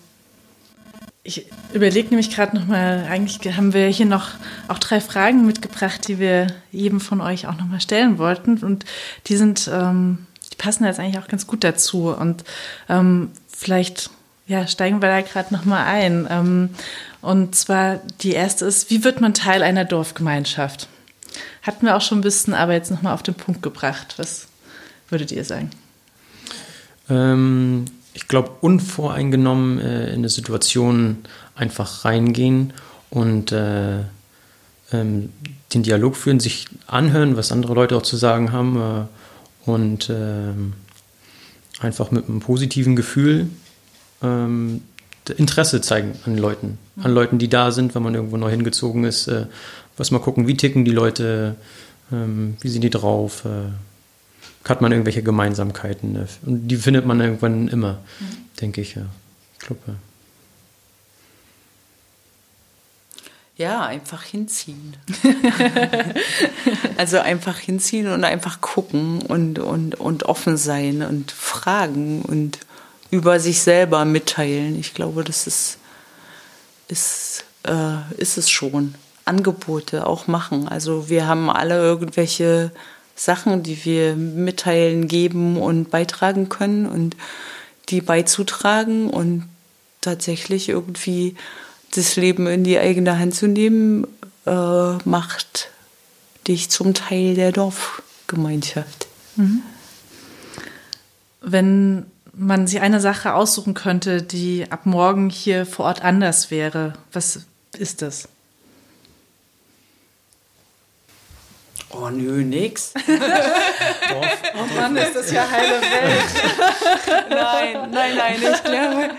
ich überlege nämlich gerade nochmal, eigentlich haben wir hier noch auch drei Fragen mitgebracht, die wir jedem von euch auch nochmal stellen wollten. Und die sind, ähm, die passen jetzt eigentlich auch ganz gut dazu. Und ähm, vielleicht ja, steigen wir da gerade nochmal ein. Ähm, und zwar die erste ist, wie wird man Teil einer Dorfgemeinschaft? Hatten wir auch schon ein bisschen, aber jetzt nochmal auf den Punkt gebracht. Was würdet ihr sagen? Ähm, ich glaube, unvoreingenommen äh, in eine Situation einfach reingehen und äh, ähm, den Dialog führen, sich anhören, was andere Leute auch zu sagen haben äh, und ähm, einfach mit einem positiven Gefühl ähm, Interesse zeigen an Leuten, an Leuten, die da sind, wenn man irgendwo neu hingezogen ist. Äh, was mal gucken, wie ticken die Leute, ähm, wie sind die drauf äh, hat man irgendwelche Gemeinsamkeiten. Ne? Und die findet man irgendwann immer, mhm. denke ich, ja. Ich glaube, Ja, einfach hinziehen. also einfach hinziehen und einfach gucken und, und, und offen sein und fragen und über sich selber mitteilen. Ich glaube, das ist, ist, äh, ist es schon. Angebote auch machen. Also wir haben alle irgendwelche Sachen, die wir mitteilen, geben und beitragen können und die beizutragen und tatsächlich irgendwie das Leben in die eigene Hand zu nehmen, äh, macht dich zum Teil der Dorfgemeinschaft. Mhm. Wenn man sich eine Sache aussuchen könnte, die ab morgen hier vor Ort anders wäre, was ist das? Oh nö, nix. oh Mann, ist das ja heile Welt. nein, nein, nein, ich glaube.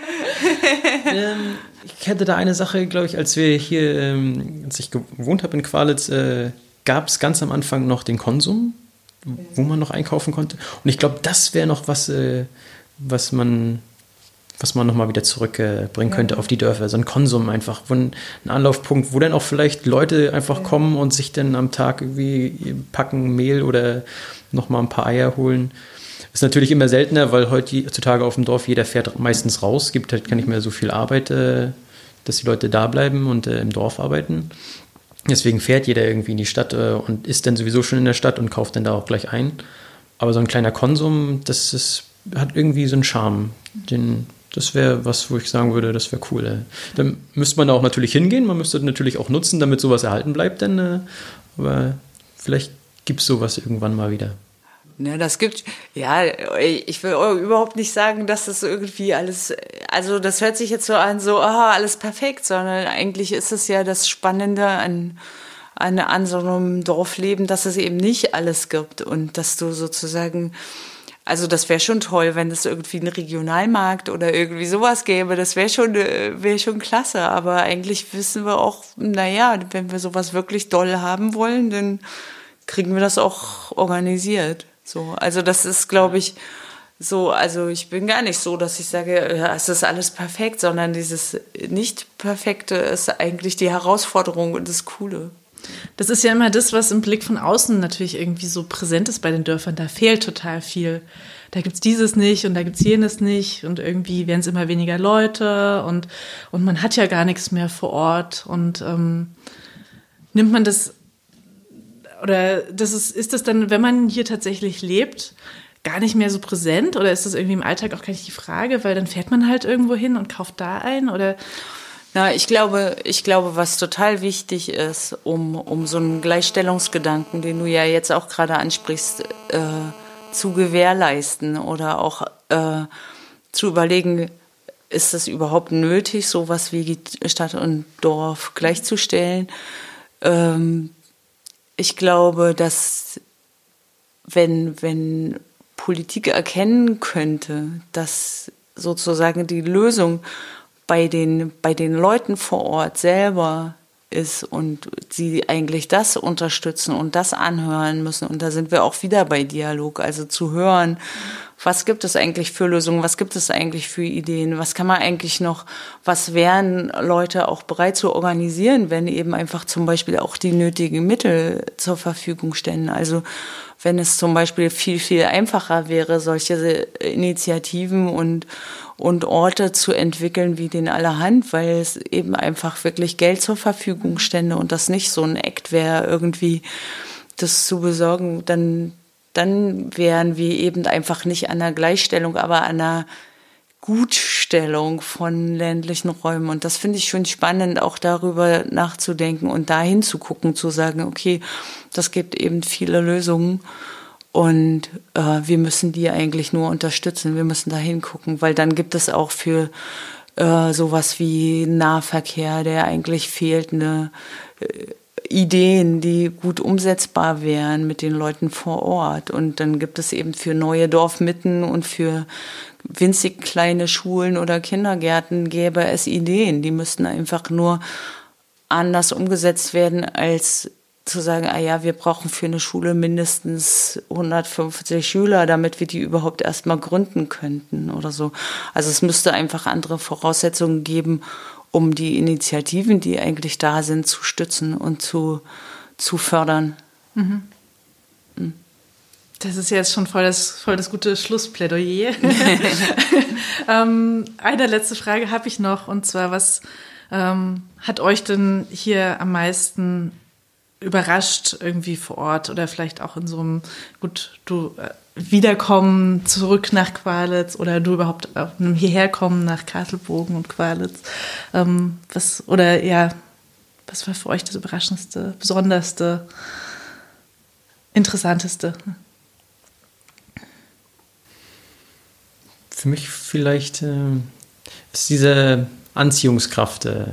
ähm, ich hätte da eine Sache, glaube ich, als wir hier, ähm, als ich gewohnt habe in Qualitz, äh, gab es ganz am Anfang noch den Konsum, wo man noch einkaufen konnte. Und ich glaube, das wäre noch was, äh, was man was man nochmal wieder zurückbringen ja. könnte auf die Dörfer. So ein Konsum einfach, wo ein, Anlaufpunkt, wo dann auch vielleicht Leute einfach ja. kommen und sich dann am Tag irgendwie packen Mehl oder nochmal ein paar Eier holen. Ist natürlich immer seltener, weil heutzutage auf dem Dorf jeder fährt meistens raus. Gibt halt gar nicht mehr so viel Arbeit, äh, dass die Leute da bleiben und äh, im Dorf arbeiten. Deswegen fährt jeder irgendwie in die Stadt äh, und ist dann sowieso schon in der Stadt und kauft dann da auch gleich ein. Aber so ein kleiner Konsum, das ist, hat irgendwie so einen Charme. Den, das wäre was, wo ich sagen würde, das wäre cool. Ey. Dann müsste man da auch natürlich hingehen, man müsste natürlich auch nutzen, damit sowas erhalten bleibt. Denn, äh, aber vielleicht gibt es sowas irgendwann mal wieder. Ja, das gibt, ja, ich will überhaupt nicht sagen, dass das irgendwie alles, also das hört sich jetzt so an, so, aha, alles perfekt, sondern eigentlich ist es ja das Spannende an, an, an so einem Dorfleben, dass es eben nicht alles gibt und dass du sozusagen, also das wäre schon toll, wenn es irgendwie einen Regionalmarkt oder irgendwie sowas gäbe. Das wäre schon, äh, wäre schon klasse. Aber eigentlich wissen wir auch, naja, wenn wir sowas wirklich doll haben wollen, dann kriegen wir das auch organisiert. So, also das ist, glaube ich, so, also ich bin gar nicht so, dass ich sage, ja, es ist alles perfekt, sondern dieses Nicht-Perfekte ist eigentlich die Herausforderung und das Coole. Das ist ja immer das, was im Blick von außen natürlich irgendwie so präsent ist bei den Dörfern. Da fehlt total viel. Da gibt's dieses nicht und da gibt's jenes nicht und irgendwie werden es immer weniger Leute und, und man hat ja gar nichts mehr vor Ort. Und ähm, nimmt man das oder das ist, ist das dann, wenn man hier tatsächlich lebt, gar nicht mehr so präsent oder ist das irgendwie im Alltag auch gar nicht die Frage, weil dann fährt man halt irgendwo hin und kauft da ein oder na, ich glaube, ich glaube, was total wichtig ist, um, um so einen Gleichstellungsgedanken, den du ja jetzt auch gerade ansprichst, äh, zu gewährleisten oder auch äh, zu überlegen, ist es überhaupt nötig, sowas wie Stadt und Dorf gleichzustellen? Ähm, ich glaube, dass wenn, wenn Politik erkennen könnte, dass sozusagen die Lösung bei den, bei den Leuten vor Ort selber ist und sie eigentlich das unterstützen und das anhören müssen. Und da sind wir auch wieder bei Dialog, also zu hören, was gibt es eigentlich für Lösungen, was gibt es eigentlich für Ideen, was kann man eigentlich noch, was wären Leute auch bereit zu organisieren, wenn eben einfach zum Beispiel auch die nötigen Mittel zur Verfügung stellen. Also wenn es zum Beispiel viel, viel einfacher wäre, solche Initiativen und und Orte zu entwickeln wie den allerhand, weil es eben einfach wirklich Geld zur Verfügung stände und das nicht so ein Act wäre, irgendwie das zu besorgen, dann, dann wären wir eben einfach nicht an der Gleichstellung, aber an der Gutstellung von ländlichen Räumen. Und das finde ich schon spannend, auch darüber nachzudenken und dahin zu gucken, zu sagen, okay, das gibt eben viele Lösungen. Und äh, wir müssen die eigentlich nur unterstützen. Wir müssen da hingucken, weil dann gibt es auch für äh, sowas wie Nahverkehr, der eigentlich fehlt, eine äh, Ideen, die gut umsetzbar wären mit den Leuten vor Ort. Und dann gibt es eben für neue Dorfmitten und für winzig kleine Schulen oder Kindergärten gäbe es Ideen. Die müssten einfach nur anders umgesetzt werden als zu sagen, ah ja, wir brauchen für eine Schule mindestens 150 Schüler, damit wir die überhaupt erstmal gründen könnten oder so. Also es müsste einfach andere Voraussetzungen geben, um die Initiativen, die eigentlich da sind, zu stützen und zu, zu fördern. Mhm. Das ist jetzt schon voll das, voll das gute Schlussplädoyer. ähm, eine letzte Frage habe ich noch, und zwar, was ähm, hat euch denn hier am meisten überrascht irgendwie vor Ort oder vielleicht auch in so einem, gut, du äh, wiederkommen zurück nach Qualitz oder du überhaupt auf einem hierherkommen nach Kasselbogen und Qualitz? Ähm, was, oder ja, was war für euch das Überraschendste, Besonderste, Interessanteste? Für mich vielleicht äh, ist diese Anziehungskraft, äh,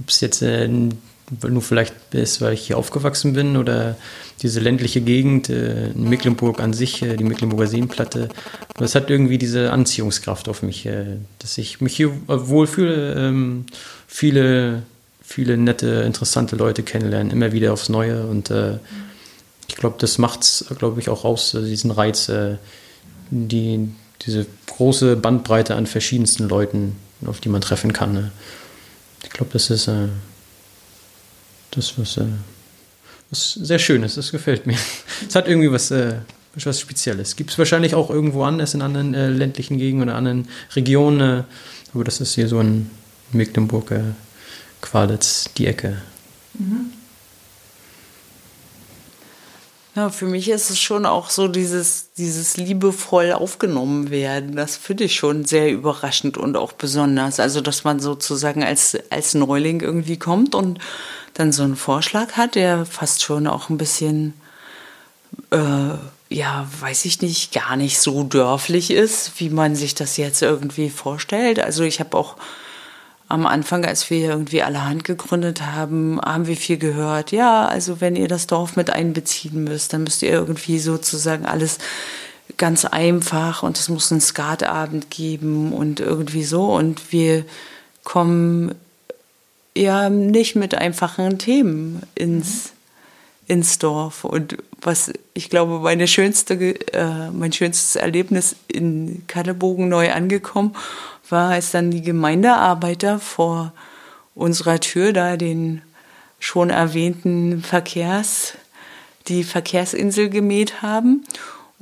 ob es jetzt äh, nur vielleicht ist, weil ich hier aufgewachsen bin oder diese ländliche Gegend äh, Mecklenburg an sich, äh, die Mecklenburger Seenplatte. Es hat irgendwie diese Anziehungskraft auf mich, äh, dass ich mich hier wohlfühle, ähm, viele, viele nette, interessante Leute kennenlernen, immer wieder aufs Neue und äh, ich glaube, das macht es, glaube ich, auch aus, diesen Reiz, die, diese große Bandbreite an verschiedensten Leuten, auf die man treffen kann. Ne? Ich glaube, das ist äh, das, was, äh, was sehr Schönes, das gefällt mir. Es hat irgendwie was, äh, was Spezielles. Gibt es wahrscheinlich auch irgendwo anders in anderen äh, ländlichen Gegenden oder anderen Regionen, äh, aber das ist hier so in Mecklenburg, äh, Qualitz, die Ecke. Mhm. Ja, für mich ist es schon auch so dieses, dieses liebevoll aufgenommen werden. Das finde ich schon sehr überraschend und auch besonders. Also, dass man sozusagen als, als Neuling irgendwie kommt und dann so einen Vorschlag hat, der fast schon auch ein bisschen, äh, ja, weiß ich nicht, gar nicht so dörflich ist, wie man sich das jetzt irgendwie vorstellt. Also, ich habe auch am Anfang, als wir irgendwie allerhand gegründet haben, haben wir viel gehört. Ja, also wenn ihr das Dorf mit einbeziehen müsst, dann müsst ihr irgendwie sozusagen alles ganz einfach und es muss einen Skatabend geben und irgendwie so. Und wir kommen ja nicht mit einfachen Themen ins, ins Dorf. Und was ich glaube, meine schönste, äh, mein schönstes Erlebnis in Kadelbogen neu angekommen war, als dann die Gemeindearbeiter vor unserer Tür da den schon erwähnten Verkehrs, die Verkehrsinsel gemäht haben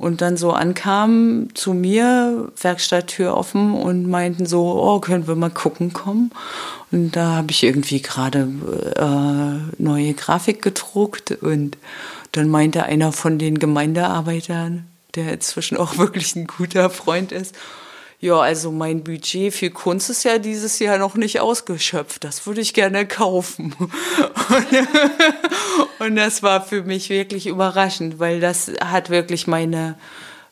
und dann so ankamen zu mir, Werkstatttür offen und meinten so, oh, können wir mal gucken kommen. Und da habe ich irgendwie gerade äh, neue Grafik gedruckt und dann meinte einer von den Gemeindearbeitern, der inzwischen auch wirklich ein guter Freund ist, ja, also mein Budget für Kunst ist ja dieses Jahr noch nicht ausgeschöpft. Das würde ich gerne kaufen. Und, das war für mich wirklich überraschend, weil das hat wirklich meine,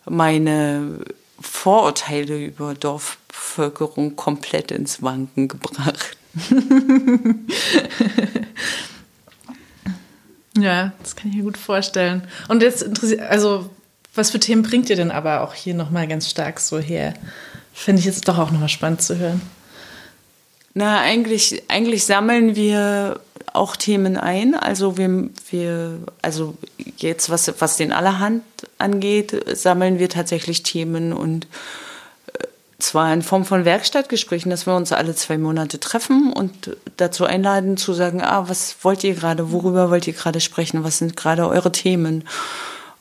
meine Vorurteile über Dorfbevölkerung komplett ins Wanken gebracht. ja, das kann ich mir gut vorstellen. Und jetzt interessiert, also was für Themen bringt ihr denn aber auch hier nochmal ganz stark so her? Finde ich jetzt doch auch nochmal spannend zu hören. Na, eigentlich, eigentlich sammeln wir auch Themen ein. Also wir, wir also jetzt was, was den Allerhand angeht, sammeln wir tatsächlich Themen und äh, zwar in Form von Werkstattgesprächen, dass wir uns alle zwei Monate treffen und dazu einladen zu sagen, ah, was wollt ihr gerade, worüber wollt ihr gerade sprechen, was sind gerade eure Themen?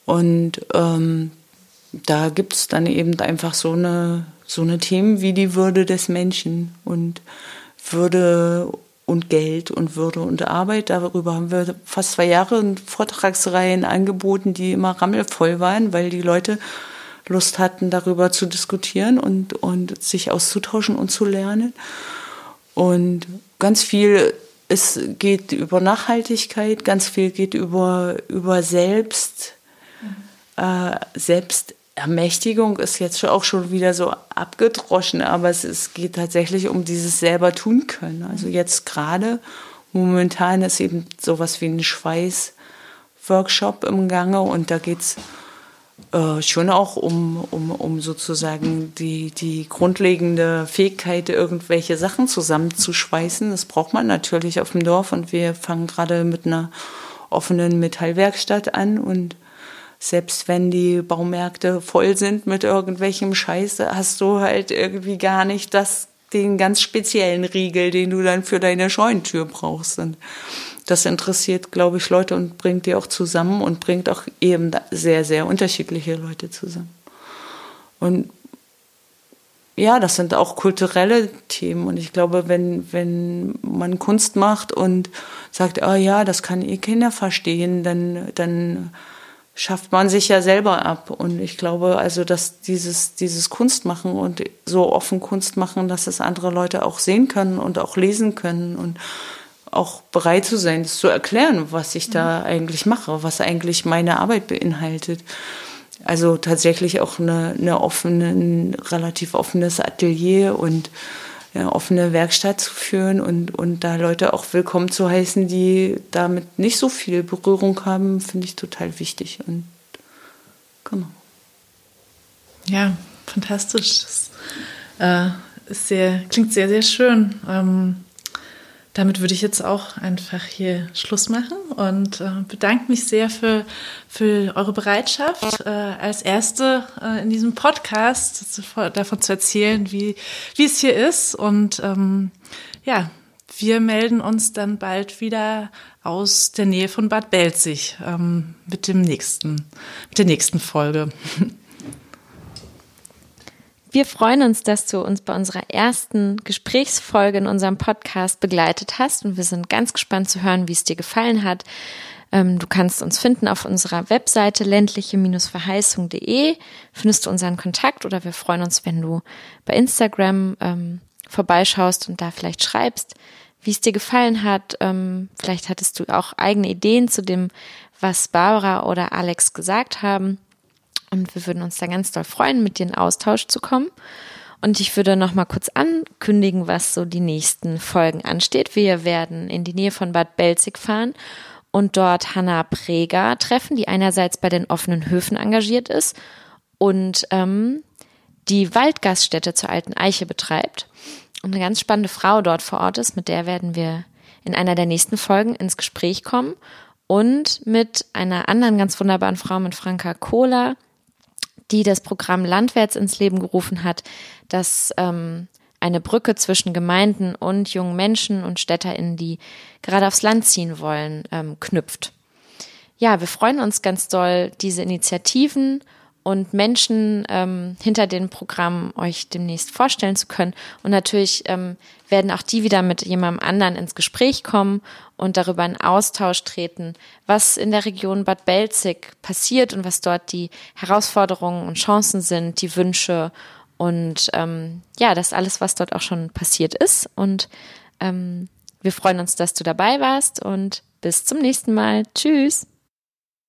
Und ähm, da gibt es dann eben einfach so eine so eine Themen wie die Würde des Menschen und Würde und Geld und Würde und Arbeit. Darüber haben wir fast zwei Jahre Vortragsreihen angeboten, die immer rammelvoll waren, weil die Leute Lust hatten, darüber zu diskutieren und, und sich auszutauschen und zu lernen. Und ganz viel es geht über Nachhaltigkeit, ganz viel geht über, über Selbst, mhm. äh, Selbst Ermächtigung ist jetzt auch schon wieder so abgedroschen, aber es, es geht tatsächlich um dieses selber tun können. Also jetzt gerade momentan ist eben sowas wie ein Schweiß-Workshop im Gange und da geht es äh, schon auch um, um, um sozusagen die, die grundlegende Fähigkeit, irgendwelche Sachen zusammenzuschweißen. Das braucht man natürlich auf dem Dorf und wir fangen gerade mit einer offenen Metallwerkstatt an und selbst wenn die Baumärkte voll sind mit irgendwelchem Scheiße, hast du halt irgendwie gar nicht das den ganz speziellen Riegel, den du dann für deine Scheunentür brauchst. Und das interessiert, glaube ich, Leute und bringt die auch zusammen und bringt auch eben sehr, sehr unterschiedliche Leute zusammen. Und ja, das sind auch kulturelle Themen. Und ich glaube, wenn, wenn man Kunst macht und sagt, oh ja, das kann ihr Kinder verstehen, dann, dann schafft man sich ja selber ab. Und ich glaube also, dass dieses, dieses Kunstmachen und so offen Kunst machen, dass es andere Leute auch sehen können und auch lesen können und auch bereit zu sein, das zu erklären, was ich da mhm. eigentlich mache, was eigentlich meine Arbeit beinhaltet. Also tatsächlich auch eine, eine offene, ein relativ offenes Atelier und eine offene Werkstatt zu führen und, und da Leute auch willkommen zu heißen, die damit nicht so viel Berührung haben, finde ich total wichtig. Und genau. Ja, fantastisch. Das äh, sehr, klingt sehr, sehr schön. Ähm, damit würde ich jetzt auch einfach hier Schluss machen und äh, bedanke mich sehr für, für eure Bereitschaft, äh, als Erste äh, in diesem Podcast davon zu erzählen, wie, wie es hier ist. Und ähm, ja, wir melden uns dann bald wieder aus der Nähe von Bad Belzig ähm, mit dem nächsten, mit der nächsten Folge. Wir freuen uns, dass du uns bei unserer ersten Gesprächsfolge in unserem Podcast begleitet hast und wir sind ganz gespannt zu hören, wie es dir gefallen hat. Ähm, du kannst uns finden auf unserer Webseite ländliche-verheißung.de, findest du unseren Kontakt oder wir freuen uns, wenn du bei Instagram ähm, vorbeischaust und da vielleicht schreibst, wie es dir gefallen hat. Ähm, vielleicht hattest du auch eigene Ideen zu dem, was Barbara oder Alex gesagt haben. Und wir würden uns da ganz doll freuen, mit dir in Austausch zu kommen. Und ich würde noch mal kurz ankündigen, was so die nächsten Folgen ansteht. Wir werden in die Nähe von Bad Belzig fahren und dort Hanna Preger treffen, die einerseits bei den offenen Höfen engagiert ist und ähm, die Waldgaststätte zur Alten Eiche betreibt. Und eine ganz spannende Frau dort vor Ort ist, mit der werden wir in einer der nächsten Folgen ins Gespräch kommen und mit einer anderen ganz wunderbaren Frau, mit Franka Kohler, die das Programm Landwärts ins Leben gerufen hat, das ähm, eine Brücke zwischen Gemeinden und jungen Menschen und StädterInnen, die gerade aufs Land ziehen wollen, ähm, knüpft. Ja, wir freuen uns ganz doll, diese Initiativen und Menschen ähm, hinter den Programmen euch demnächst vorstellen zu können. Und natürlich ähm, werden auch die wieder mit jemandem anderen ins Gespräch kommen und darüber in Austausch treten, was in der Region Bad Belzig passiert und was dort die Herausforderungen und Chancen sind, die Wünsche und ähm, ja, das alles, was dort auch schon passiert ist. Und ähm, wir freuen uns, dass du dabei warst und bis zum nächsten Mal. Tschüss.